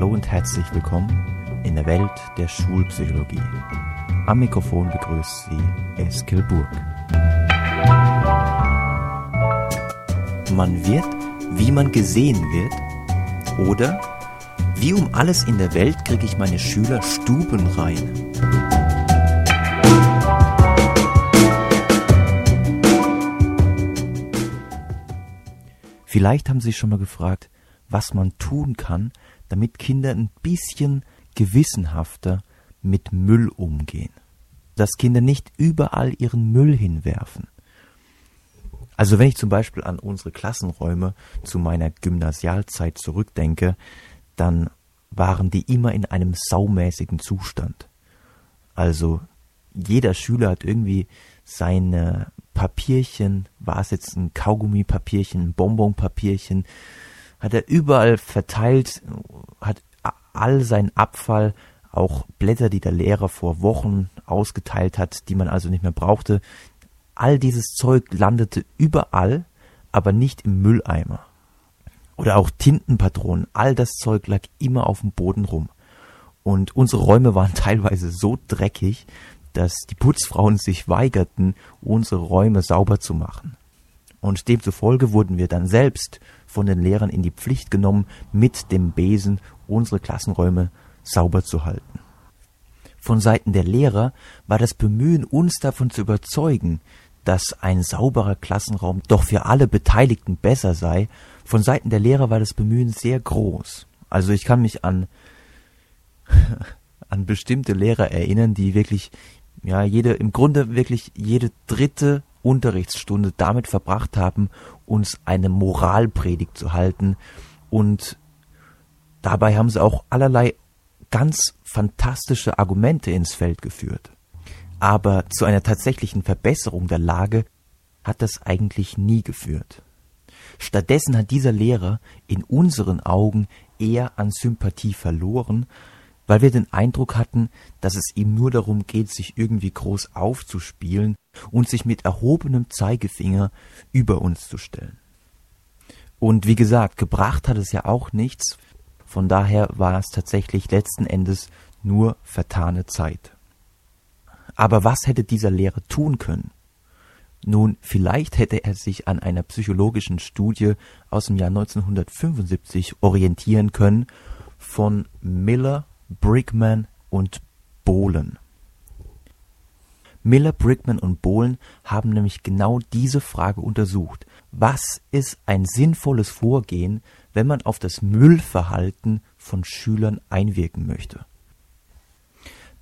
Hallo und herzlich willkommen in der Welt der Schulpsychologie. Am Mikrofon begrüßt Sie Eskil Burg. Man wird, wie man gesehen wird, oder wie um alles in der Welt kriege ich meine Schüler stubenrein. Vielleicht haben Sie sich schon mal gefragt, was man tun kann, damit Kinder ein bisschen gewissenhafter mit Müll umgehen. Dass Kinder nicht überall ihren Müll hinwerfen. Also wenn ich zum Beispiel an unsere Klassenräume zu meiner Gymnasialzeit zurückdenke, dann waren die immer in einem saumäßigen Zustand. Also jeder Schüler hat irgendwie seine Papierchen, war es jetzt ein Kaugummipapierchen, ein Bonbonpapierchen, hat er überall verteilt, hat all sein Abfall, auch Blätter, die der Lehrer vor Wochen ausgeteilt hat, die man also nicht mehr brauchte, all dieses Zeug landete überall, aber nicht im Mülleimer. Oder auch Tintenpatronen, all das Zeug lag immer auf dem Boden rum. Und unsere Räume waren teilweise so dreckig, dass die Putzfrauen sich weigerten, unsere Räume sauber zu machen. Und demzufolge wurden wir dann selbst von den Lehrern in die Pflicht genommen, mit dem Besen unsere Klassenräume sauber zu halten. Von Seiten der Lehrer war das Bemühen, uns davon zu überzeugen, dass ein sauberer Klassenraum doch für alle Beteiligten besser sei, von Seiten der Lehrer war das Bemühen sehr groß. Also ich kann mich an an bestimmte Lehrer erinnern, die wirklich ja jede im Grunde wirklich jede dritte Unterrichtsstunde damit verbracht haben, uns eine Moralpredigt zu halten. Und dabei haben sie auch allerlei ganz fantastische Argumente ins Feld geführt. Aber zu einer tatsächlichen Verbesserung der Lage hat das eigentlich nie geführt. Stattdessen hat dieser Lehrer in unseren Augen eher an Sympathie verloren weil wir den Eindruck hatten, dass es ihm nur darum geht, sich irgendwie groß aufzuspielen und sich mit erhobenem Zeigefinger über uns zu stellen. Und wie gesagt, gebracht hat es ja auch nichts, von daher war es tatsächlich letzten Endes nur vertane Zeit. Aber was hätte dieser Lehrer tun können? Nun, vielleicht hätte er sich an einer psychologischen Studie aus dem Jahr 1975 orientieren können von Miller Brickman und Bohlen. Miller, Brickman und Bohlen haben nämlich genau diese Frage untersucht. Was ist ein sinnvolles Vorgehen, wenn man auf das Müllverhalten von Schülern einwirken möchte?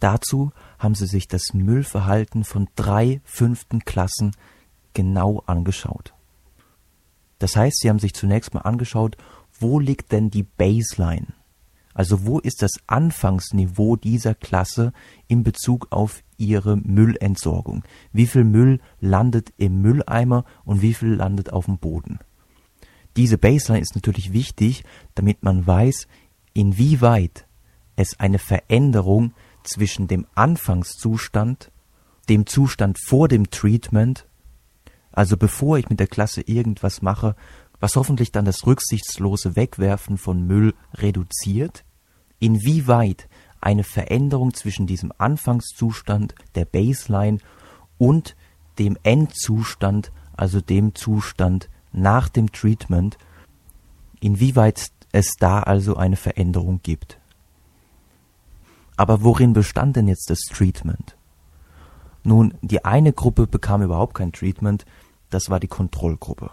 Dazu haben sie sich das Müllverhalten von drei fünften Klassen genau angeschaut. Das heißt, sie haben sich zunächst mal angeschaut, wo liegt denn die Baseline? Also wo ist das Anfangsniveau dieser Klasse in Bezug auf ihre Müllentsorgung? Wie viel Müll landet im Mülleimer und wie viel landet auf dem Boden? Diese Baseline ist natürlich wichtig, damit man weiß, inwieweit es eine Veränderung zwischen dem Anfangszustand, dem Zustand vor dem Treatment, also bevor ich mit der Klasse irgendwas mache, was hoffentlich dann das rücksichtslose Wegwerfen von Müll reduziert, inwieweit eine Veränderung zwischen diesem Anfangszustand der Baseline und dem Endzustand, also dem Zustand nach dem Treatment, inwieweit es da also eine Veränderung gibt. Aber worin bestand denn jetzt das Treatment? Nun, die eine Gruppe bekam überhaupt kein Treatment, das war die Kontrollgruppe.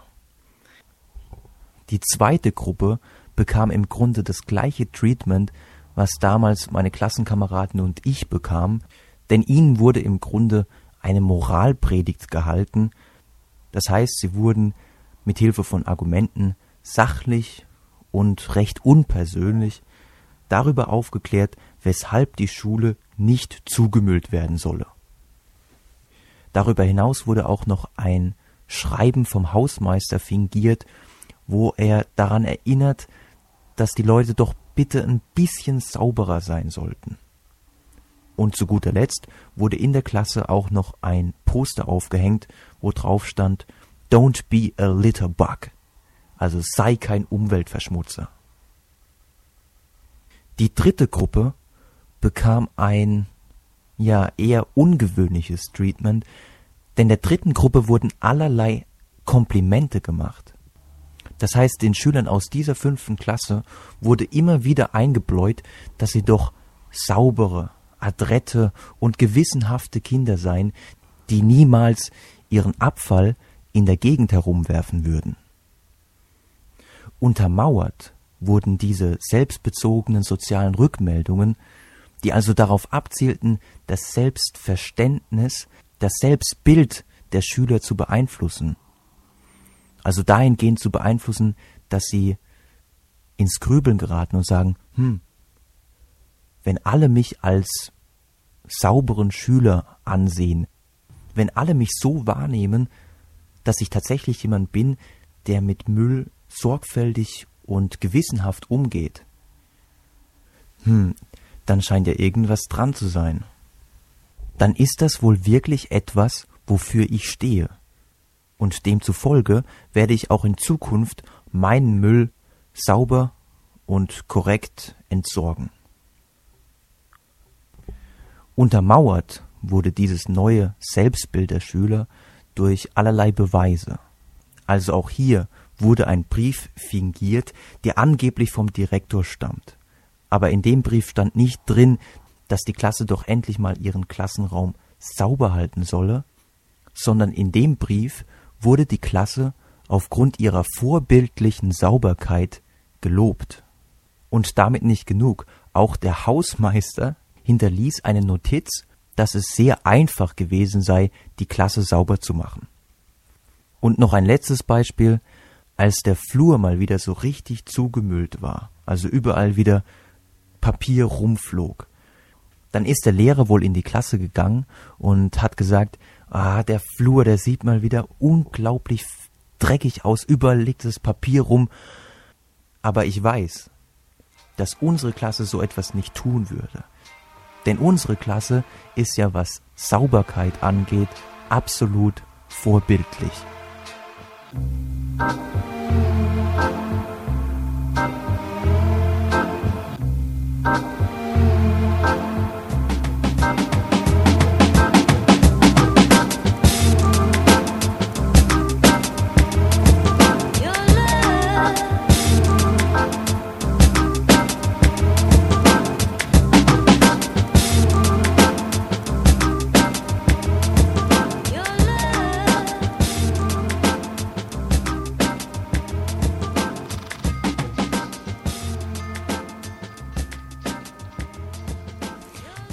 Die zweite Gruppe bekam im Grunde das gleiche Treatment, was damals meine Klassenkameraden und ich bekamen, denn ihnen wurde im Grunde eine Moralpredigt gehalten, das heißt, sie wurden mit Hilfe von Argumenten sachlich und recht unpersönlich darüber aufgeklärt, weshalb die Schule nicht zugemüllt werden solle. Darüber hinaus wurde auch noch ein Schreiben vom Hausmeister fingiert, wo er daran erinnert, dass die Leute doch bitte ein bisschen sauberer sein sollten. Und zu guter Letzt wurde in der Klasse auch noch ein Poster aufgehängt, wo drauf stand Don't be a litter bug. Also sei kein Umweltverschmutzer. Die dritte Gruppe bekam ein ja eher ungewöhnliches Treatment, denn der dritten Gruppe wurden allerlei Komplimente gemacht. Das heißt, den Schülern aus dieser fünften Klasse wurde immer wieder eingebläut, dass sie doch saubere, adrette und gewissenhafte Kinder seien, die niemals ihren Abfall in der Gegend herumwerfen würden. Untermauert wurden diese selbstbezogenen sozialen Rückmeldungen, die also darauf abzielten, das Selbstverständnis, das Selbstbild der Schüler zu beeinflussen. Also dahingehend zu beeinflussen, dass sie ins Grübeln geraten und sagen, hm, wenn alle mich als sauberen Schüler ansehen, wenn alle mich so wahrnehmen, dass ich tatsächlich jemand bin, der mit Müll sorgfältig und gewissenhaft umgeht, hm, dann scheint ja irgendwas dran zu sein. Dann ist das wohl wirklich etwas, wofür ich stehe. Und demzufolge werde ich auch in Zukunft meinen Müll sauber und korrekt entsorgen. Untermauert wurde dieses neue Selbstbild der Schüler durch allerlei Beweise. Also auch hier wurde ein Brief fingiert, der angeblich vom Direktor stammt. Aber in dem Brief stand nicht drin, dass die Klasse doch endlich mal ihren Klassenraum sauber halten solle, sondern in dem Brief wurde die Klasse aufgrund ihrer vorbildlichen Sauberkeit gelobt. Und damit nicht genug, auch der Hausmeister hinterließ eine Notiz, dass es sehr einfach gewesen sei, die Klasse sauber zu machen. Und noch ein letztes Beispiel, als der Flur mal wieder so richtig zugemüllt war, also überall wieder Papier rumflog, dann ist der Lehrer wohl in die Klasse gegangen und hat gesagt, ah, der Flur, der sieht mal wieder unglaublich dreckig aus, das Papier rum. Aber ich weiß, dass unsere Klasse so etwas nicht tun würde. Denn unsere Klasse ist ja, was Sauberkeit angeht, absolut vorbildlich.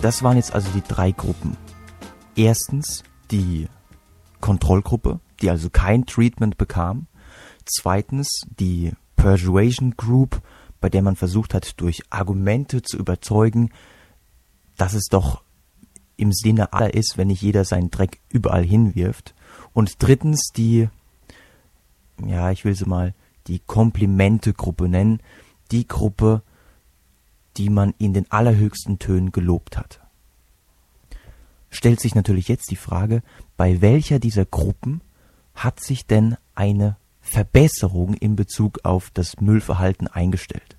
Das waren jetzt also die drei Gruppen. Erstens die Kontrollgruppe, die also kein Treatment bekam. Zweitens die Persuasion Group, bei der man versucht hat, durch Argumente zu überzeugen, dass es doch im Sinne aller ist, wenn nicht jeder seinen Dreck überall hinwirft. Und drittens die, ja, ich will sie mal die Komplimente-Gruppe nennen, die Gruppe, die man in den allerhöchsten Tönen gelobt hat. Stellt sich natürlich jetzt die Frage, bei welcher dieser Gruppen hat sich denn eine Verbesserung in Bezug auf das Müllverhalten eingestellt?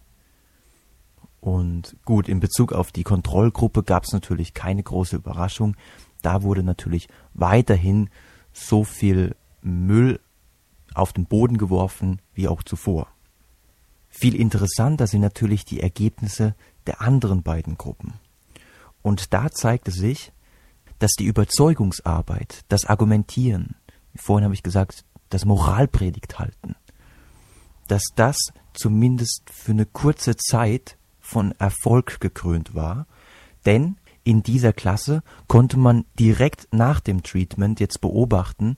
Und gut, in Bezug auf die Kontrollgruppe gab es natürlich keine große Überraschung. Da wurde natürlich weiterhin so viel Müll auf den Boden geworfen wie auch zuvor. Viel interessanter sind natürlich die Ergebnisse der anderen beiden Gruppen. Und da zeigte sich, dass die Überzeugungsarbeit, das Argumentieren, vorhin habe ich gesagt, das Moralpredigt halten, dass das zumindest für eine kurze Zeit von Erfolg gekrönt war, denn in dieser Klasse konnte man direkt nach dem Treatment jetzt beobachten,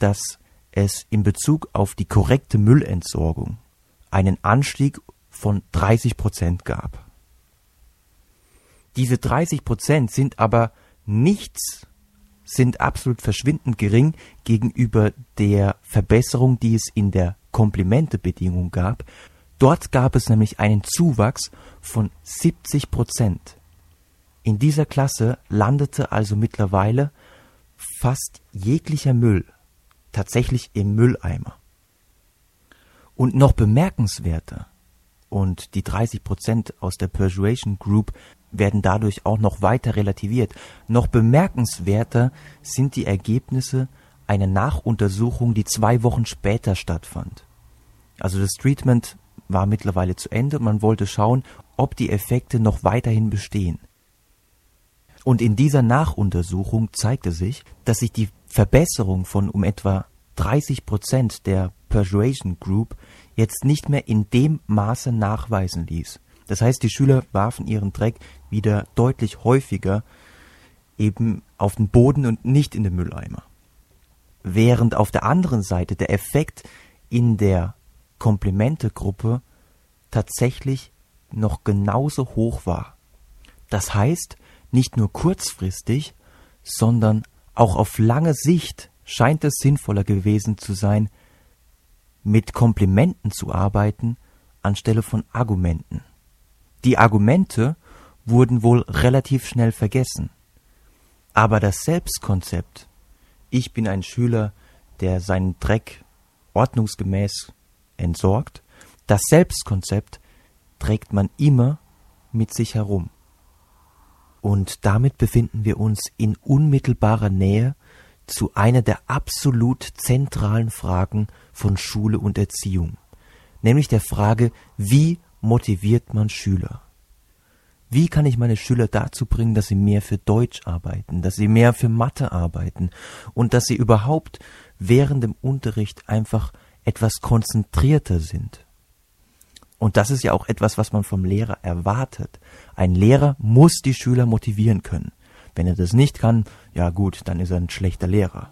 dass es in Bezug auf die korrekte Müllentsorgung einen Anstieg von 30 Prozent gab. Diese 30 Prozent sind aber nichts, sind absolut verschwindend gering gegenüber der Verbesserung, die es in der Komplimentebedingung gab. Dort gab es nämlich einen Zuwachs von 70 Prozent. In dieser Klasse landete also mittlerweile fast jeglicher Müll tatsächlich im Mülleimer. Und noch bemerkenswerter und die 30 Prozent aus der Persuasion Group werden dadurch auch noch weiter relativiert. Noch bemerkenswerter sind die Ergebnisse einer Nachuntersuchung, die zwei Wochen später stattfand. Also das Treatment war mittlerweile zu Ende und man wollte schauen, ob die Effekte noch weiterhin bestehen. Und in dieser Nachuntersuchung zeigte sich, dass sich die Verbesserung von um etwa 30 Prozent der Persuasion Group jetzt nicht mehr in dem Maße nachweisen ließ. Das heißt, die Schüler warfen ihren Dreck wieder deutlich häufiger eben auf den Boden und nicht in den Mülleimer. Während auf der anderen Seite der Effekt in der Komplimente-Gruppe tatsächlich noch genauso hoch war. Das heißt, nicht nur kurzfristig, sondern auch auf lange Sicht scheint es sinnvoller gewesen zu sein, mit Komplimenten zu arbeiten anstelle von Argumenten. Die Argumente wurden wohl relativ schnell vergessen. Aber das Selbstkonzept, ich bin ein Schüler, der seinen Dreck ordnungsgemäß entsorgt, das Selbstkonzept trägt man immer mit sich herum. Und damit befinden wir uns in unmittelbarer Nähe zu einer der absolut zentralen Fragen von Schule und Erziehung, nämlich der Frage, wie motiviert man Schüler? Wie kann ich meine Schüler dazu bringen, dass sie mehr für Deutsch arbeiten, dass sie mehr für Mathe arbeiten und dass sie überhaupt während dem Unterricht einfach etwas konzentrierter sind? Und das ist ja auch etwas, was man vom Lehrer erwartet. Ein Lehrer muss die Schüler motivieren können. Wenn er das nicht kann, ja gut, dann ist er ein schlechter Lehrer.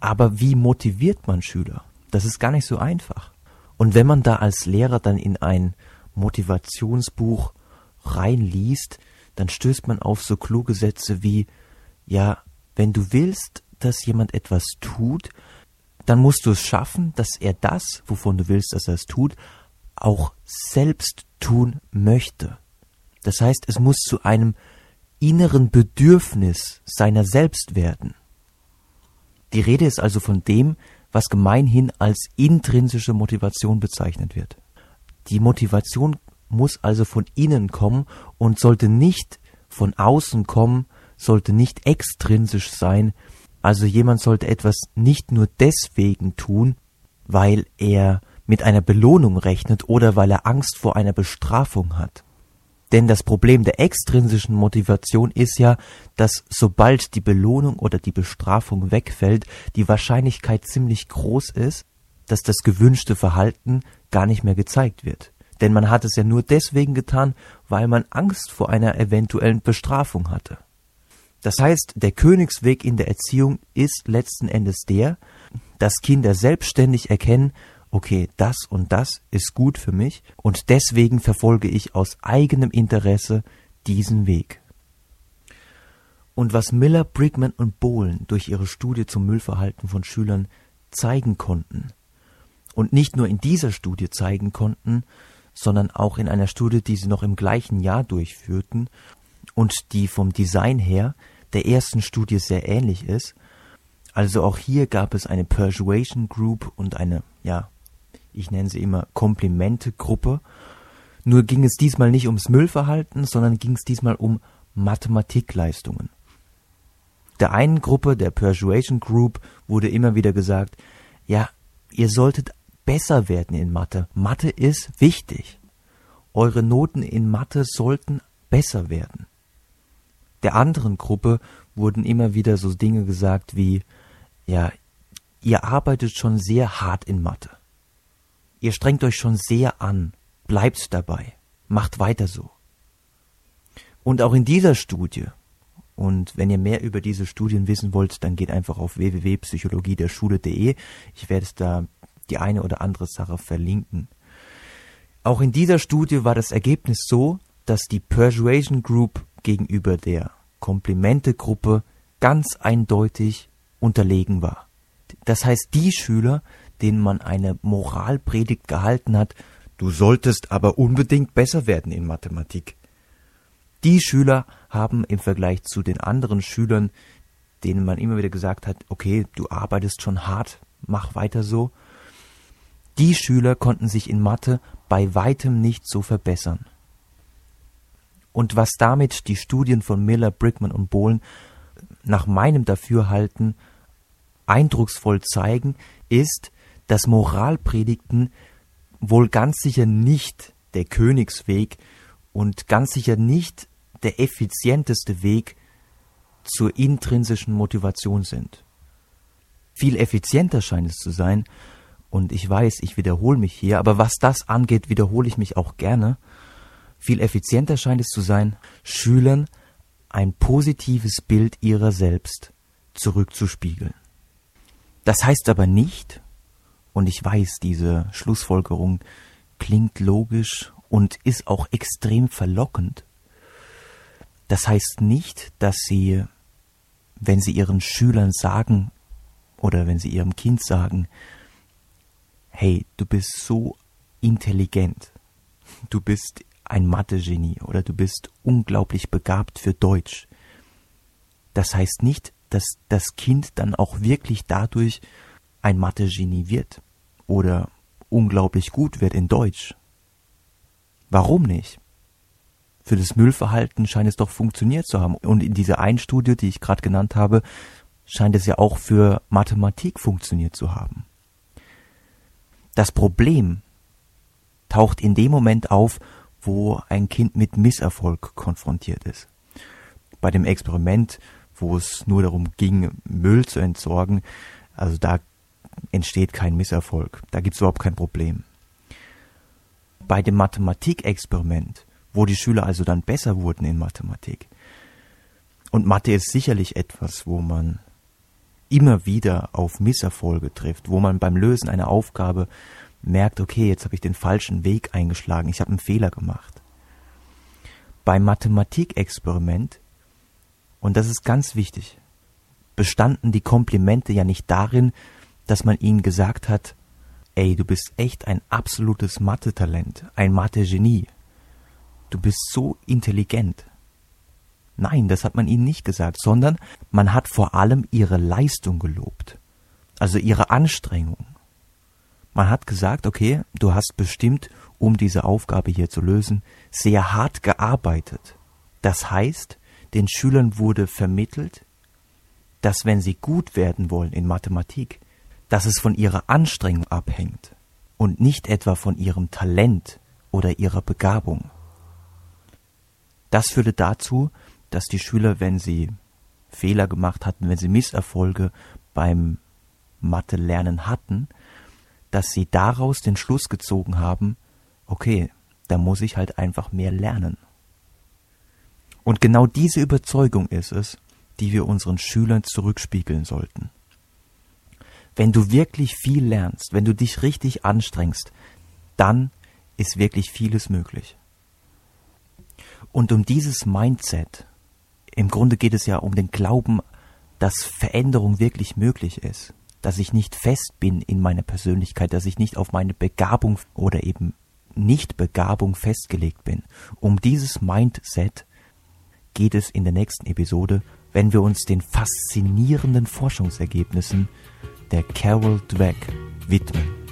Aber wie motiviert man Schüler? Das ist gar nicht so einfach. Und wenn man da als Lehrer dann in ein Motivationsbuch reinliest, dann stößt man auf so kluge Sätze wie, ja, wenn du willst, dass jemand etwas tut, dann musst du es schaffen, dass er das, wovon du willst, dass er es tut, auch selbst tun möchte. Das heißt, es muss zu einem inneren Bedürfnis seiner selbst werden. Die Rede ist also von dem, was gemeinhin als intrinsische Motivation bezeichnet wird. Die Motivation muss also von innen kommen und sollte nicht von außen kommen, sollte nicht extrinsisch sein, also jemand sollte etwas nicht nur deswegen tun, weil er mit einer Belohnung rechnet oder weil er Angst vor einer Bestrafung hat. Denn das Problem der extrinsischen Motivation ist ja, dass sobald die Belohnung oder die Bestrafung wegfällt, die Wahrscheinlichkeit ziemlich groß ist, dass das gewünschte Verhalten gar nicht mehr gezeigt wird. Denn man hat es ja nur deswegen getan, weil man Angst vor einer eventuellen Bestrafung hatte. Das heißt, der Königsweg in der Erziehung ist letzten Endes der, dass Kinder selbstständig erkennen, okay, das und das ist gut für mich und deswegen verfolge ich aus eigenem Interesse diesen Weg. Und was Miller, Brigman und Bohlen durch ihre Studie zum Müllverhalten von Schülern zeigen konnten, und nicht nur in dieser Studie zeigen konnten, sondern auch in einer Studie, die sie noch im gleichen Jahr durchführten und die vom Design her der ersten Studie sehr ähnlich ist. Also auch hier gab es eine Persuasion Group und eine, ja, ich nenne sie immer Komplimente-Gruppe. Nur ging es diesmal nicht ums Müllverhalten, sondern ging es diesmal um Mathematikleistungen. Der einen Gruppe, der Persuasion Group, wurde immer wieder gesagt, ja, ihr solltet besser werden in Mathe. Mathe ist wichtig. Eure Noten in Mathe sollten besser werden. Der anderen Gruppe wurden immer wieder so Dinge gesagt wie, ja, ihr arbeitet schon sehr hart in Mathe. Ihr strengt euch schon sehr an. Bleibt dabei. Macht weiter so. Und auch in dieser Studie, und wenn ihr mehr über diese Studien wissen wollt, dann geht einfach auf www.psychologiederschule.de. Ich werde da die eine oder andere Sache verlinken. Auch in dieser Studie war das Ergebnis so, dass die Persuasion Group gegenüber der Komplimente-Gruppe ganz eindeutig unterlegen war. Das heißt, die Schüler, denen man eine Moralpredigt gehalten hat, du solltest aber unbedingt besser werden in Mathematik. Die Schüler haben im Vergleich zu den anderen Schülern, denen man immer wieder gesagt hat, okay, du arbeitest schon hart, mach weiter so, Die Schüler konnten sich in Mathe bei weitem nicht so verbessern. Und was damit die Studien von Miller, Brickman und Bohlen nach meinem Dafürhalten eindrucksvoll zeigen, ist, dass Moralpredigten wohl ganz sicher nicht der Königsweg und ganz sicher nicht der effizienteste Weg zur intrinsischen Motivation sind. Viel effizienter scheint es zu sein, und ich weiß, ich wiederhole mich hier, aber was das angeht, wiederhole ich mich auch gerne. Viel effizienter scheint es zu sein, Schülern ein positives Bild ihrer selbst zurückzuspiegeln. Das heißt aber nicht, und ich weiß, diese Schlussfolgerung klingt logisch und ist auch extrem verlockend. Das heißt nicht, dass sie, wenn sie ihren Schülern sagen oder wenn sie ihrem Kind sagen, hey, du bist so intelligent, du bist ein Mathe-Genie oder du bist unglaublich begabt für Deutsch. Das heißt nicht, dass das Kind dann auch wirklich dadurch ein Mathe-Genie wird oder unglaublich gut wird in Deutsch. Warum nicht? Für das Müllverhalten scheint es doch funktioniert zu haben. Und in dieser einen Studie, die ich gerade genannt habe, scheint es ja auch für Mathematik funktioniert zu haben. Das Problem taucht in dem Moment auf, wo ein Kind mit Misserfolg konfrontiert ist. Bei dem Experiment, wo es nur darum ging, Müll zu entsorgen, also da entsteht kein Misserfolg, da gibt es überhaupt kein Problem. Bei dem Mathematikexperiment, wo die Schüler also dann besser wurden in Mathematik, und Mathe ist sicherlich etwas, wo man immer wieder auf Misserfolge trifft, wo man beim Lösen einer Aufgabe merkt, okay, jetzt habe ich den falschen Weg eingeschlagen, ich habe einen Fehler gemacht. Beim Mathematikexperiment, und das ist ganz wichtig, bestanden die Komplimente ja nicht darin, dass man ihnen gesagt hat, ey, du bist echt ein absolutes Mathe-Talent, ein Mathe-Genie. Du bist so intelligent. Nein, das hat man ihnen nicht gesagt, sondern man hat vor allem ihre Leistung gelobt, also ihre Anstrengung. Man hat gesagt, okay, du hast bestimmt, um diese Aufgabe hier zu lösen, sehr hart gearbeitet. Das heißt, den Schülern wurde vermittelt, dass wenn sie gut werden wollen in Mathematik, dass es von ihrer Anstrengung abhängt und nicht etwa von ihrem Talent oder ihrer Begabung. Das führte dazu, dass die Schüler, wenn sie Fehler gemacht hatten, wenn sie Misserfolge beim Mathe-Lernen hatten, dass sie daraus den Schluss gezogen haben, okay, da muss ich halt einfach mehr lernen. Und genau diese Überzeugung ist es, die wir unseren Schülern zurückspiegeln sollten. Wenn du wirklich viel lernst, wenn du dich richtig anstrengst, dann ist wirklich vieles möglich. Und um dieses Mindset im Grunde geht es ja um den Glauben, dass Veränderung wirklich möglich ist, dass ich nicht fest bin in meiner Persönlichkeit, dass ich nicht auf meine Begabung oder eben Nicht-Begabung festgelegt bin. Um dieses Mindset geht es in der nächsten Episode, wenn wir uns den faszinierenden Forschungsergebnissen der Carol Dweck widmen.